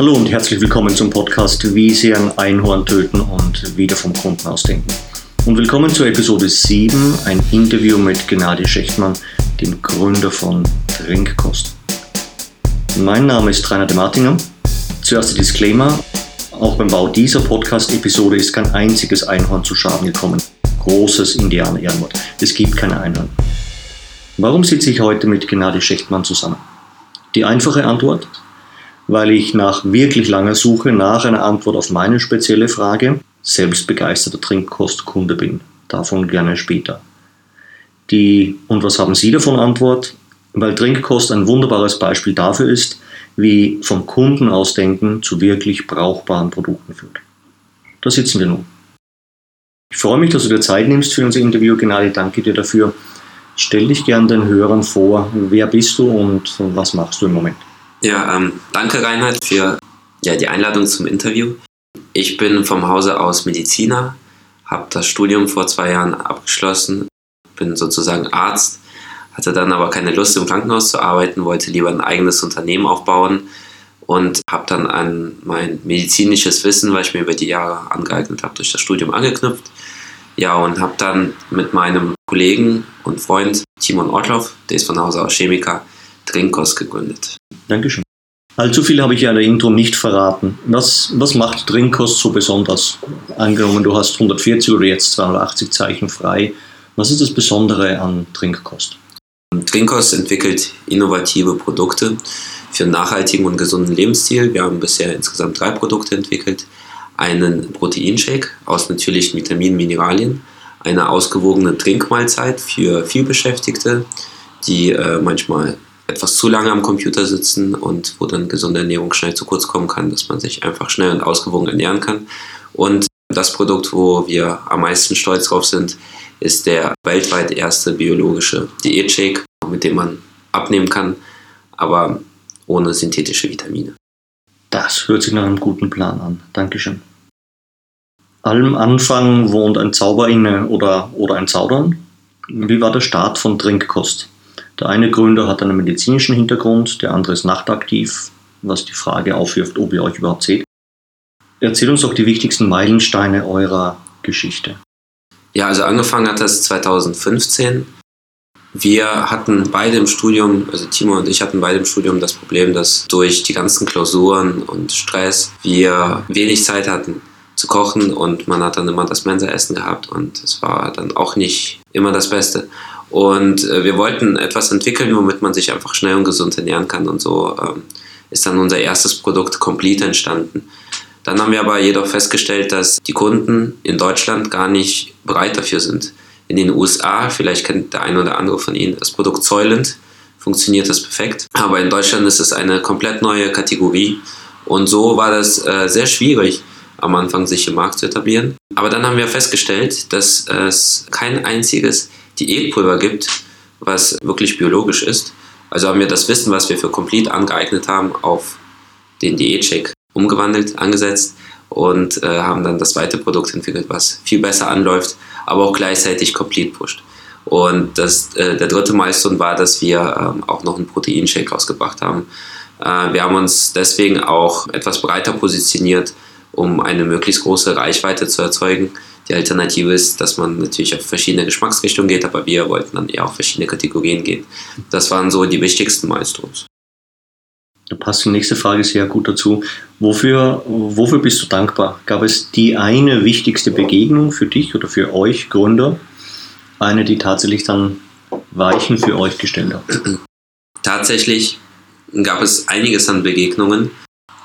Hallo und herzlich willkommen zum Podcast Wie Sie ein Einhorn töten und wieder vom Kunden ausdenken. Und willkommen zur Episode 7, ein Interview mit Gennady Schechtmann, dem Gründer von Trinkkost. Mein Name ist Rainer de Martinger. Zuerst der Disclaimer. Auch beim Bau dieser Podcast-Episode ist kein einziges Einhorn zu Schaden gekommen. Großes Indianer-Ehrenwort. Es gibt keine Einhorn. Warum sitze ich heute mit Gennady Schechtmann zusammen? Die einfache Antwort, weil ich nach wirklich langer Suche nach einer Antwort auf meine spezielle Frage selbst begeisterter Trinkkostkunde bin. Davon gerne später. Die Und was haben Sie davon Antwort? Weil Trinkkost ein wunderbares Beispiel dafür ist, wie vom Kunden ausdenken zu wirklich brauchbaren Produkten führt. Da sitzen wir nun. Ich freue mich, dass du dir Zeit nimmst für unser Interview. Gennady, danke dir dafür. Stell dich gern den Hörern vor. Wer bist du und was machst du im Moment? Ja, ähm, danke Reinhard für ja, die Einladung zum Interview. Ich bin vom Hause aus Mediziner, habe das Studium vor zwei Jahren abgeschlossen, bin sozusagen Arzt, hatte dann aber keine Lust im Krankenhaus zu arbeiten, wollte lieber ein eigenes Unternehmen aufbauen und habe dann an mein medizinisches Wissen, was ich mir über die Jahre angeeignet habe, durch das Studium angeknüpft. Ja, und habe dann mit meinem Kollegen und Freund Timon Ortloff, der ist von Hause aus Chemiker, Trinkkost gegründet. Dankeschön. Allzu viel habe ich ja in der Intro nicht verraten. Was, was macht Trinkkost so besonders? Angenommen, du hast 140 oder jetzt 280 Zeichen frei. Was ist das Besondere an Trinkkost? Trinkkost entwickelt innovative Produkte für einen nachhaltigen und gesunden Lebensstil. Wir haben bisher insgesamt drei Produkte entwickelt. Einen Proteinshake aus natürlichen Vitaminen, Mineralien, eine ausgewogene Trinkmahlzeit für vielbeschäftigte, die äh, manchmal etwas zu lange am Computer sitzen und wo dann gesunde Ernährung schnell zu kurz kommen kann, dass man sich einfach schnell und ausgewogen ernähren kann. Und das Produkt, wo wir am meisten stolz drauf sind, ist der weltweit erste biologische Diätshake, mit dem man abnehmen kann, aber ohne synthetische Vitamine. Das hört sich nach einem guten Plan an. Dankeschön. Allem Anfang wohnt ein Zauber inne oder, oder ein Zaudern. Wie war der Start von Trinkkost? Der eine Gründer hat einen medizinischen Hintergrund, der andere ist nachtaktiv, was die Frage aufwirft, ob ihr euch überhaupt seht. Erzählt uns doch die wichtigsten Meilensteine eurer Geschichte. Ja, also angefangen hat das 2015. Wir hatten beide im Studium, also Timo und ich hatten beide im Studium das Problem, dass durch die ganzen Klausuren und Stress wir wenig Zeit hatten zu kochen und man hat dann immer das Mensaessen gehabt und es war dann auch nicht immer das Beste. Und äh, wir wollten etwas entwickeln, womit man sich einfach schnell und gesund ernähren kann. Und so ähm, ist dann unser erstes Produkt Complete entstanden. Dann haben wir aber jedoch festgestellt, dass die Kunden in Deutschland gar nicht bereit dafür sind. In den USA, vielleicht kennt der eine oder andere von Ihnen das Produkt Soylent, funktioniert das perfekt. Aber in Deutschland ist es eine komplett neue Kategorie. Und so war das äh, sehr schwierig, am Anfang sich im Markt zu etablieren. Aber dann haben wir festgestellt, dass es kein einziges Diätpulver gibt, was wirklich biologisch ist. Also haben wir das Wissen, was wir für Complete angeeignet haben, auf den Diätshake umgewandelt, angesetzt und äh, haben dann das zweite Produkt entwickelt, was viel besser anläuft, aber auch gleichzeitig Complete pusht. Und das, äh, der dritte Milestone war, dass wir ähm, auch noch einen Proteinshake rausgebracht haben. Äh, wir haben uns deswegen auch etwas breiter positioniert, um eine möglichst große Reichweite zu erzeugen die Alternative ist, dass man natürlich auf verschiedene Geschmacksrichtungen geht, aber wir wollten dann eher auf verschiedene Kategorien gehen. Das waren so die wichtigsten Milestones. Da passt die nächste Frage sehr gut dazu. Wofür, wofür bist du dankbar? Gab es die eine wichtigste Begegnung für dich oder für euch Gründer? Eine, die tatsächlich dann Weichen für euch gestellt hat? Tatsächlich gab es einiges an Begegnungen.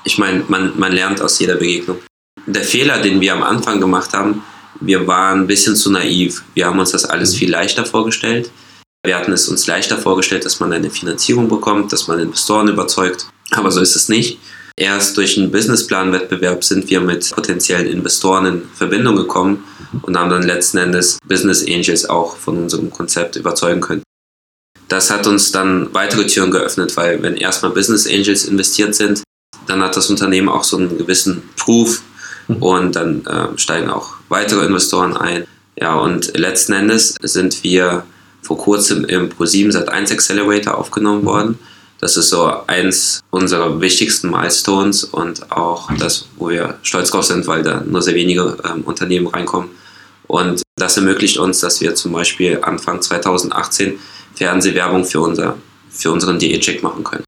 Ich meine, man, man lernt aus jeder Begegnung. Der Fehler, den wir am Anfang gemacht haben, wir waren ein bisschen zu naiv. Wir haben uns das alles mhm. viel leichter vorgestellt. Wir hatten es uns leichter vorgestellt, dass man eine Finanzierung bekommt, dass man Investoren überzeugt. Aber so ist es nicht. Erst durch einen Businessplan-Wettbewerb sind wir mit potenziellen Investoren in Verbindung gekommen und haben dann letzten Endes Business Angels auch von unserem Konzept überzeugen können. Das hat uns dann weitere Türen geöffnet, weil wenn erstmal Business Angels investiert sind, dann hat das Unternehmen auch so einen gewissen Proof. und dann äh, steigen auch weitere Investoren ein. Ja, und letzten Endes sind wir vor kurzem im Pro7 Sat1 Accelerator aufgenommen worden. Das ist so eins unserer wichtigsten Milestones und auch das, wo wir stolz drauf sind, weil da nur sehr wenige ähm, Unternehmen reinkommen. Und das ermöglicht uns, dass wir zum Beispiel Anfang 2018 Fernsehwerbung für, unser, für unseren DE-Check machen können.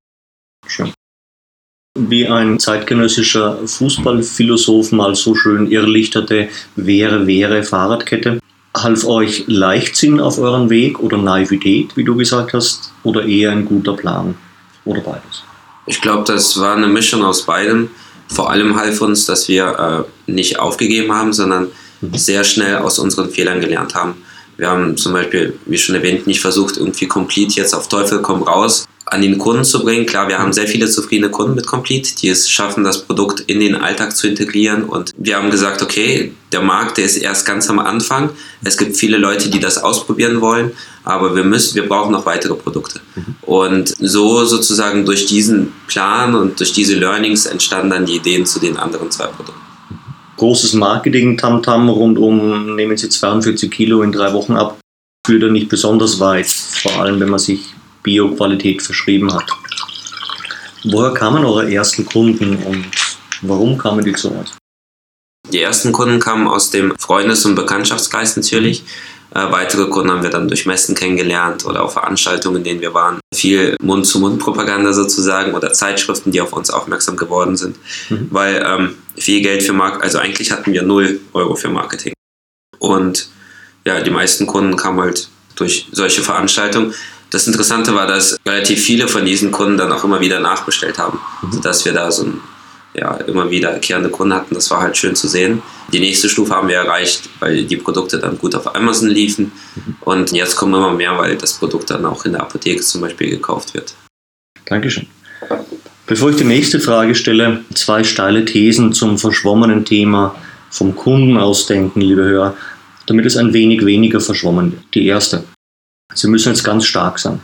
Schön. Wie ein zeitgenössischer Fußballphilosoph mal so schön irrlichterte, wäre, wäre Fahrradkette. Half euch Leichtsinn auf euren Weg oder Naivität, wie du gesagt hast, oder eher ein guter Plan oder beides? Ich glaube, das war eine Mischung aus beidem. Vor allem half uns, dass wir äh, nicht aufgegeben haben, sondern mhm. sehr schnell aus unseren Fehlern gelernt haben. Wir haben zum Beispiel, wie schon erwähnt, nicht versucht, irgendwie Complete jetzt auf Teufel komm raus an den Kunden zu bringen. Klar, wir haben sehr viele zufriedene Kunden mit Complete, die es schaffen, das Produkt in den Alltag zu integrieren. Und wir haben gesagt, okay, der Markt, der ist erst ganz am Anfang. Es gibt viele Leute, die das ausprobieren wollen, aber wir müssen, wir brauchen noch weitere Produkte. Mhm. Und so sozusagen durch diesen Plan und durch diese Learnings entstanden dann die Ideen zu den anderen zwei Produkten. Großes Marketing-Tamtam rund um, nehmen Sie 42 Kilo in drei Wochen ab, führt er nicht besonders weit, vor allem wenn man sich Bio-Qualität verschrieben hat. Woher kamen eure ersten Kunden und warum kamen die zu euch? Die ersten Kunden kamen aus dem Freundes- und Bekanntschaftskreis natürlich. Äh, weitere Kunden haben wir dann durch Messen kennengelernt oder auf Veranstaltungen, in denen wir waren. Viel Mund-zu-Mund-Propaganda sozusagen oder Zeitschriften, die auf uns aufmerksam geworden sind. Mhm. Weil ähm, viel Geld für Marketing, also eigentlich hatten wir 0 Euro für Marketing. Und ja, die meisten Kunden kamen halt durch solche Veranstaltungen. Das Interessante war, dass relativ viele von diesen Kunden dann auch immer wieder nachbestellt haben, mhm. sodass wir da so ein, ja, immer wiederkehrende Kunden hatten. Das war halt schön zu sehen. Die nächste Stufe haben wir erreicht, weil die Produkte dann gut auf Amazon liefen. Und jetzt kommen immer mehr, weil das Produkt dann auch in der Apotheke zum Beispiel gekauft wird. Dankeschön. Bevor ich die nächste Frage stelle, zwei steile Thesen zum verschwommenen Thema vom Kunden ausdenken, liebe Hörer, damit es ein wenig weniger verschwommen wird. Die erste. Sie müssen jetzt ganz stark sein.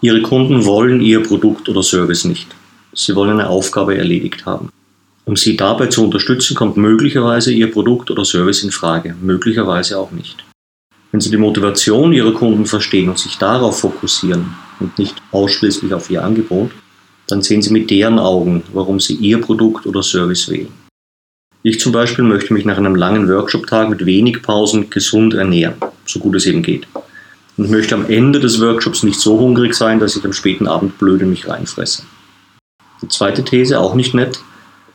Ihre Kunden wollen Ihr Produkt oder Service nicht. Sie wollen eine Aufgabe erledigt haben. Um Sie dabei zu unterstützen, kommt möglicherweise Ihr Produkt oder Service in Frage, möglicherweise auch nicht. Wenn Sie die Motivation Ihrer Kunden verstehen und sich darauf fokussieren und nicht ausschließlich auf Ihr Angebot, dann sehen Sie mit deren Augen, warum Sie Ihr Produkt oder Service wählen. Ich zum Beispiel möchte mich nach einem langen Workshop-Tag mit wenig Pausen gesund ernähren, so gut es eben geht und möchte am Ende des Workshops nicht so hungrig sein, dass ich am späten Abend blöd in mich reinfresse. Die zweite These, auch nicht nett.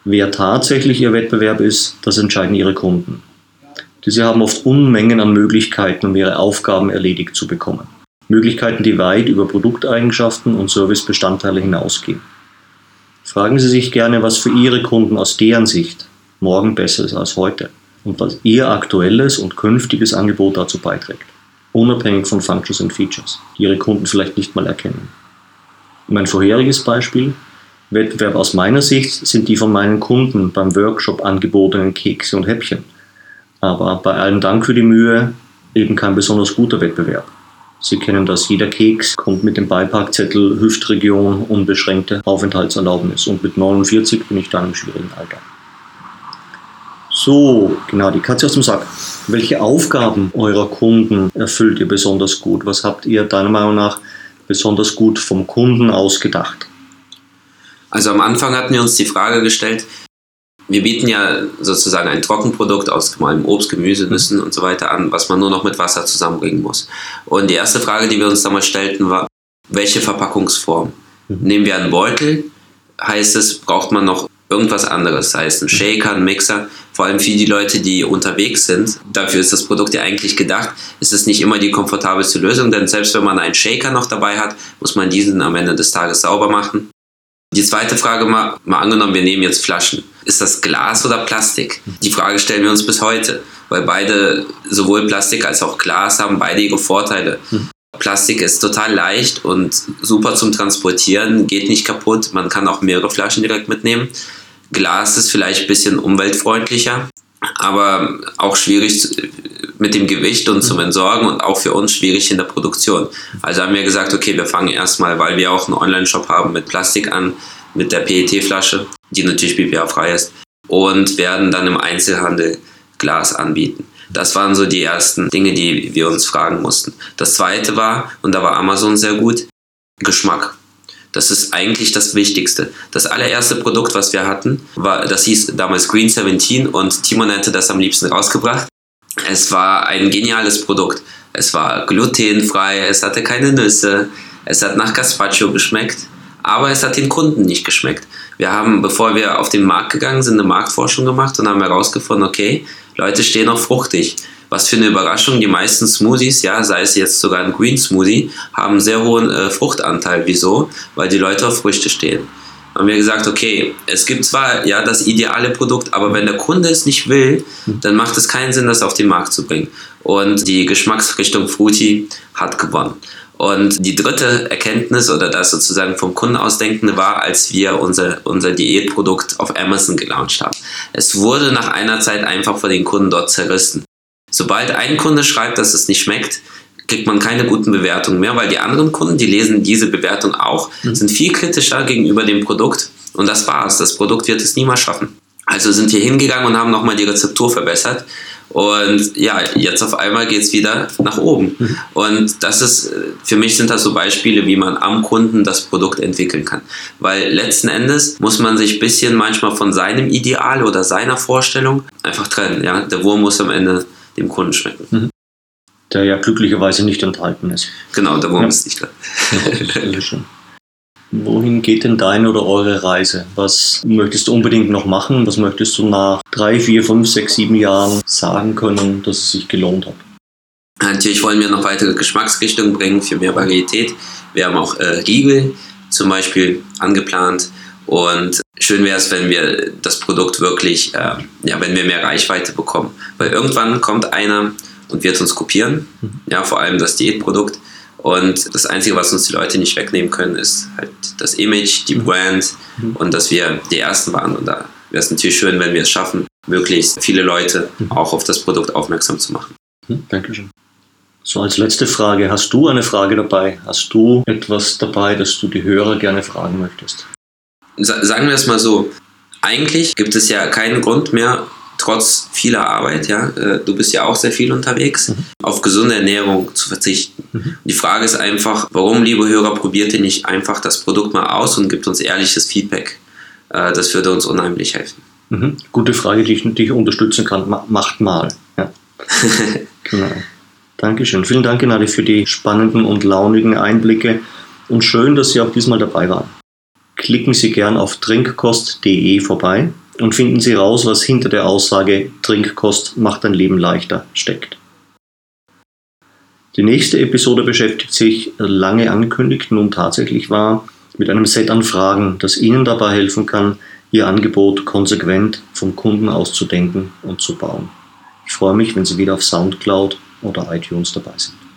Wer tatsächlich ihr Wettbewerb ist, das entscheiden ihre Kunden. Diese haben oft Unmengen an Möglichkeiten, um ihre Aufgaben erledigt zu bekommen. Möglichkeiten, die weit über Produkteigenschaften und Servicebestandteile hinausgehen. Fragen Sie sich gerne, was für Ihre Kunden aus deren Sicht morgen besser ist als heute und was Ihr aktuelles und künftiges Angebot dazu beiträgt unabhängig von Functions und Features, die ihre Kunden vielleicht nicht mal erkennen. Mein vorheriges Beispiel, Wettbewerb aus meiner Sicht, sind die von meinen Kunden beim Workshop angebotenen Kekse und Häppchen. Aber bei allem Dank für die Mühe eben kein besonders guter Wettbewerb. Sie kennen das, jeder Keks kommt mit dem Beipackzettel Hüftregion unbeschränkte Aufenthaltserlaubnis und mit 49 bin ich dann im schwierigen Alter. So, genau, die Katze aus dem Sack. Welche Aufgaben eurer Kunden erfüllt ihr besonders gut? Was habt ihr deiner Meinung nach besonders gut vom Kunden ausgedacht? Also am Anfang hatten wir uns die Frage gestellt, wir bieten ja sozusagen ein Trockenprodukt aus gemaltem Obst, Gemüse, Nüssen und so weiter an, was man nur noch mit Wasser zusammenbringen muss. Und die erste Frage, die wir uns damals stellten, war, welche Verpackungsform? Mhm. Nehmen wir einen Beutel, heißt es, braucht man noch irgendwas anderes, sei es ein Shaker, ein Mixer, vor allem für die Leute, die unterwegs sind. Dafür ist das Produkt ja eigentlich gedacht. Es ist nicht immer die komfortabelste Lösung, denn selbst wenn man einen Shaker noch dabei hat, muss man diesen am Ende des Tages sauber machen. Die zweite Frage mal, mal angenommen, wir nehmen jetzt Flaschen. Ist das Glas oder Plastik? Die Frage stellen wir uns bis heute, weil beide, sowohl Plastik als auch Glas, haben beide ihre Vorteile. Plastik ist total leicht und super zum Transportieren, geht nicht kaputt. Man kann auch mehrere Flaschen direkt mitnehmen. Glas ist vielleicht ein bisschen umweltfreundlicher, aber auch schwierig mit dem Gewicht und zum mhm. Entsorgen und auch für uns schwierig in der Produktion. Also haben wir gesagt, okay, wir fangen erstmal, weil wir auch einen Online-Shop haben, mit Plastik an, mit der PET-Flasche, die natürlich BPA-frei ist, und werden dann im Einzelhandel Glas anbieten. Das waren so die ersten Dinge, die wir uns fragen mussten. Das zweite war, und da war Amazon sehr gut, Geschmack. Das ist eigentlich das Wichtigste. Das allererste Produkt, was wir hatten, war, das hieß damals Green 17 und Timo nannte das am liebsten rausgebracht. Es war ein geniales Produkt. Es war glutenfrei, es hatte keine Nüsse, es hat nach Gazpacho geschmeckt, aber es hat den Kunden nicht geschmeckt. Wir haben, bevor wir auf den Markt gegangen sind, eine Marktforschung gemacht und haben herausgefunden, okay, Leute stehen auf fruchtig. Was für eine Überraschung, die meisten Smoothies, ja, sei es jetzt sogar ein Green Smoothie, haben einen sehr hohen äh, Fruchtanteil. Wieso? Weil die Leute auf Früchte stehen. Haben wir gesagt, okay, es gibt zwar ja das ideale Produkt, aber wenn der Kunde es nicht will, dann macht es keinen Sinn, das auf den Markt zu bringen. Und die Geschmacksrichtung Fruity hat gewonnen. Und die dritte Erkenntnis oder das sozusagen vom Kunden ausdenkende war, als wir unser, unser Diätprodukt auf Amazon gelauncht haben. Es wurde nach einer Zeit einfach von den Kunden dort zerrissen. Sobald ein Kunde schreibt, dass es nicht schmeckt, kriegt man keine guten Bewertungen mehr, weil die anderen Kunden, die lesen diese Bewertung auch, mhm. sind viel kritischer gegenüber dem Produkt und das war's. Das Produkt wird es niemals schaffen. Also sind wir hingegangen und haben nochmal die Rezeptur verbessert. Und ja, jetzt auf einmal geht es wieder nach oben. Mhm. Und das ist, für mich sind das so Beispiele, wie man am Kunden das Produkt entwickeln kann. Weil letzten Endes muss man sich ein bisschen manchmal von seinem Ideal oder seiner Vorstellung einfach trennen. Ja? Der Wurm muss am Ende dem Kunden schmecken. Mhm. Der ja glücklicherweise nicht enthalten ist. Genau, der Wurm ja. ist nicht. Ja. Wohin geht denn deine oder eure Reise? Was möchtest du unbedingt noch machen? Was möchtest du nach drei, vier, fünf, sechs, sieben Jahren sagen können, dass es sich gelohnt hat? Natürlich wollen wir noch weitere Geschmacksrichtungen bringen für mehr Varietät. Wir haben auch äh, Riegel zum Beispiel angeplant. Und schön wäre es, wenn wir das Produkt wirklich, äh, ja, wenn wir mehr Reichweite bekommen. Weil irgendwann kommt einer und wird uns kopieren. Mhm. Ja, vor allem das Diätprodukt. Und das Einzige, was uns die Leute nicht wegnehmen können, ist halt das Image, die mhm. Brand mhm. und dass wir die Ersten waren. Und da wäre es natürlich schön, wenn wir es schaffen, möglichst viele Leute auch auf das Produkt aufmerksam zu machen. Dankeschön. So, als letzte Frage, hast du eine Frage dabei? Hast du etwas dabei, das du die Hörer gerne fragen möchtest? Sagen wir es mal so, eigentlich gibt es ja keinen Grund mehr, trotz vieler Arbeit, ja, äh, du bist ja auch sehr viel unterwegs, mhm. auf gesunde Ernährung zu verzichten. Mhm. Die Frage ist einfach, warum, liebe Hörer, probiert ihr nicht einfach das Produkt mal aus und gibt uns ehrliches Feedback? Äh, das würde uns unheimlich helfen. Mhm. Gute Frage, die ich, die unterstützen kann. Macht mal. Ja. genau. Dankeschön. Vielen Dank, Gnade, für die spannenden und launigen Einblicke und schön, dass Sie auch diesmal dabei waren. Klicken Sie gern auf trinkkost.de vorbei und finden Sie raus, was hinter der Aussage Trinkkost macht dein Leben leichter steckt. Die nächste Episode beschäftigt sich, lange angekündigt, nun tatsächlich war, mit einem Set an Fragen, das Ihnen dabei helfen kann, Ihr Angebot konsequent vom Kunden auszudenken und zu bauen. Ich freue mich, wenn Sie wieder auf Soundcloud oder iTunes dabei sind.